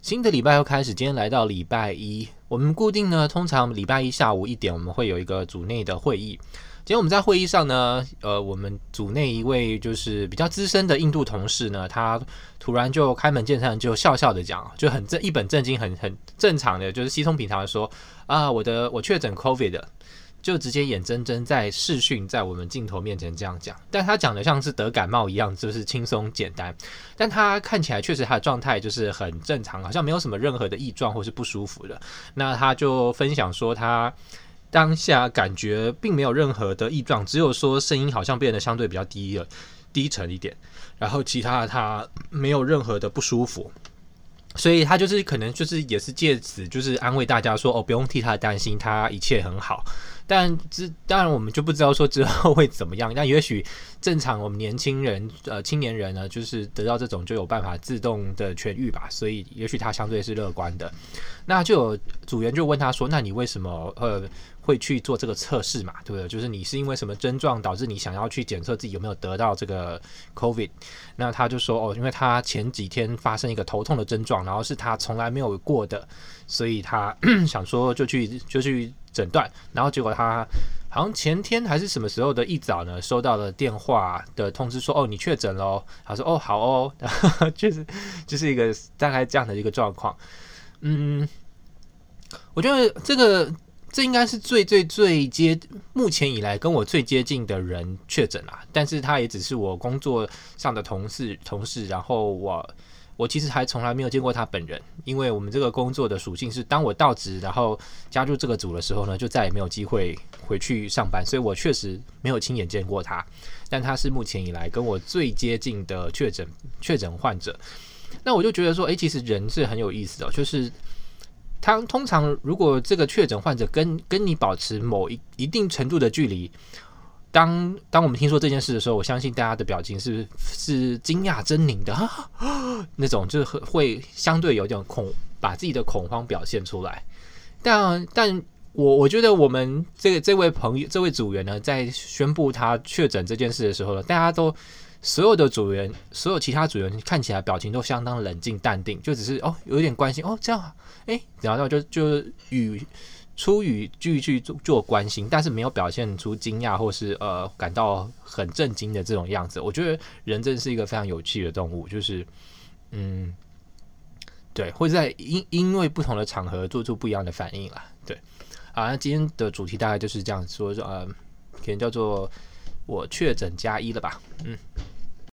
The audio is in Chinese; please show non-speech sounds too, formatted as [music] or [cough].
新的礼拜又开始，今天来到礼拜一，我们固定呢，通常礼拜一下午一点，我们会有一个组内的会议。今天我们在会议上呢，呃，我们组内一位就是比较资深的印度同事呢，他突然就开门见山，就笑笑的讲，就很正一本正经，很很正常的，就是稀松平常的说啊，我的我确诊 COVID。就直接眼睁睁在视讯在我们镜头面前这样讲，但他讲的像是得感冒一样，就是轻松简单。但他看起来确实他的状态就是很正常，好像没有什么任何的异状或是不舒服的。那他就分享说，他当下感觉并没有任何的异状，只有说声音好像变得相对比较低了，低沉一点。然后其他的他没有任何的不舒服。所以他就是可能就是也是借此就是安慰大家说哦，不用替他担心，他一切很好。但之当然我们就不知道说之后会怎么样。[laughs] 但也许正常我们年轻人呃青年人呢，就是得到这种就有办法自动的痊愈吧。所以也许他相对是乐观的。那就有组员就问他说：“那你为什么呃？”会去做这个测试嘛？对不对？就是你是因为什么症状导致你想要去检测自己有没有得到这个 COVID？那他就说哦，因为他前几天发生一个头痛的症状，然后是他从来没有过的，所以他 [clears throat] 想说就去就去诊断，然后结果他好像前天还是什么时候的一早呢，收到了电话的通知说哦，你确诊了。他说哦，好哦，[laughs] 就是就是一个大概这样的一个状况。嗯，我觉得这个。这应该是最最最接目前以来跟我最接近的人确诊了，但是他也只是我工作上的同事同事，然后我我其实还从来没有见过他本人，因为我们这个工作的属性是，当我到职然后加入这个组的时候呢，就再也没有机会回去上班，所以我确实没有亲眼见过他，但他是目前以来跟我最接近的确诊确诊患者，那我就觉得说，诶，其实人是很有意思的，就是。他通常如果这个确诊患者跟跟你保持某一一定程度的距离，当当我们听说这件事的时候，我相信大家的表情是是惊讶狰狞的，[gasps] 那种就是会相对有点恐，把自己的恐慌表现出来。但但我我觉得我们这个这位朋友这位组员呢，在宣布他确诊这件事的时候呢，大家都。所有的组员，所有其他组员看起来表情都相当冷静淡定，就只是哦有一点关心哦这样啊，哎，然后就就语出语句去做做关心，但是没有表现出惊讶或是呃感到很震惊的这种样子。我觉得人真是一个非常有趣的动物，就是嗯，对，会在因因为不同的场合做出不一样的反应啦。对，啊，那今天的主题大概就是这样说，呃，可能叫做我确诊加一了吧，嗯。